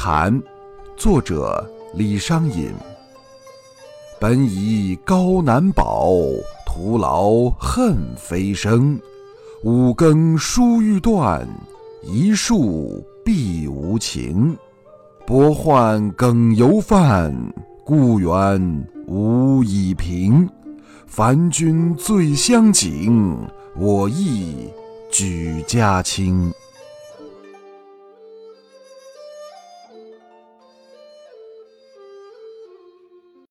蝉，作者李商隐。本以高难饱，徒劳恨飞升。五更疏欲断，一树碧无情。博患耿犹犯，故园无以平。凡君最相景，我亦举家清。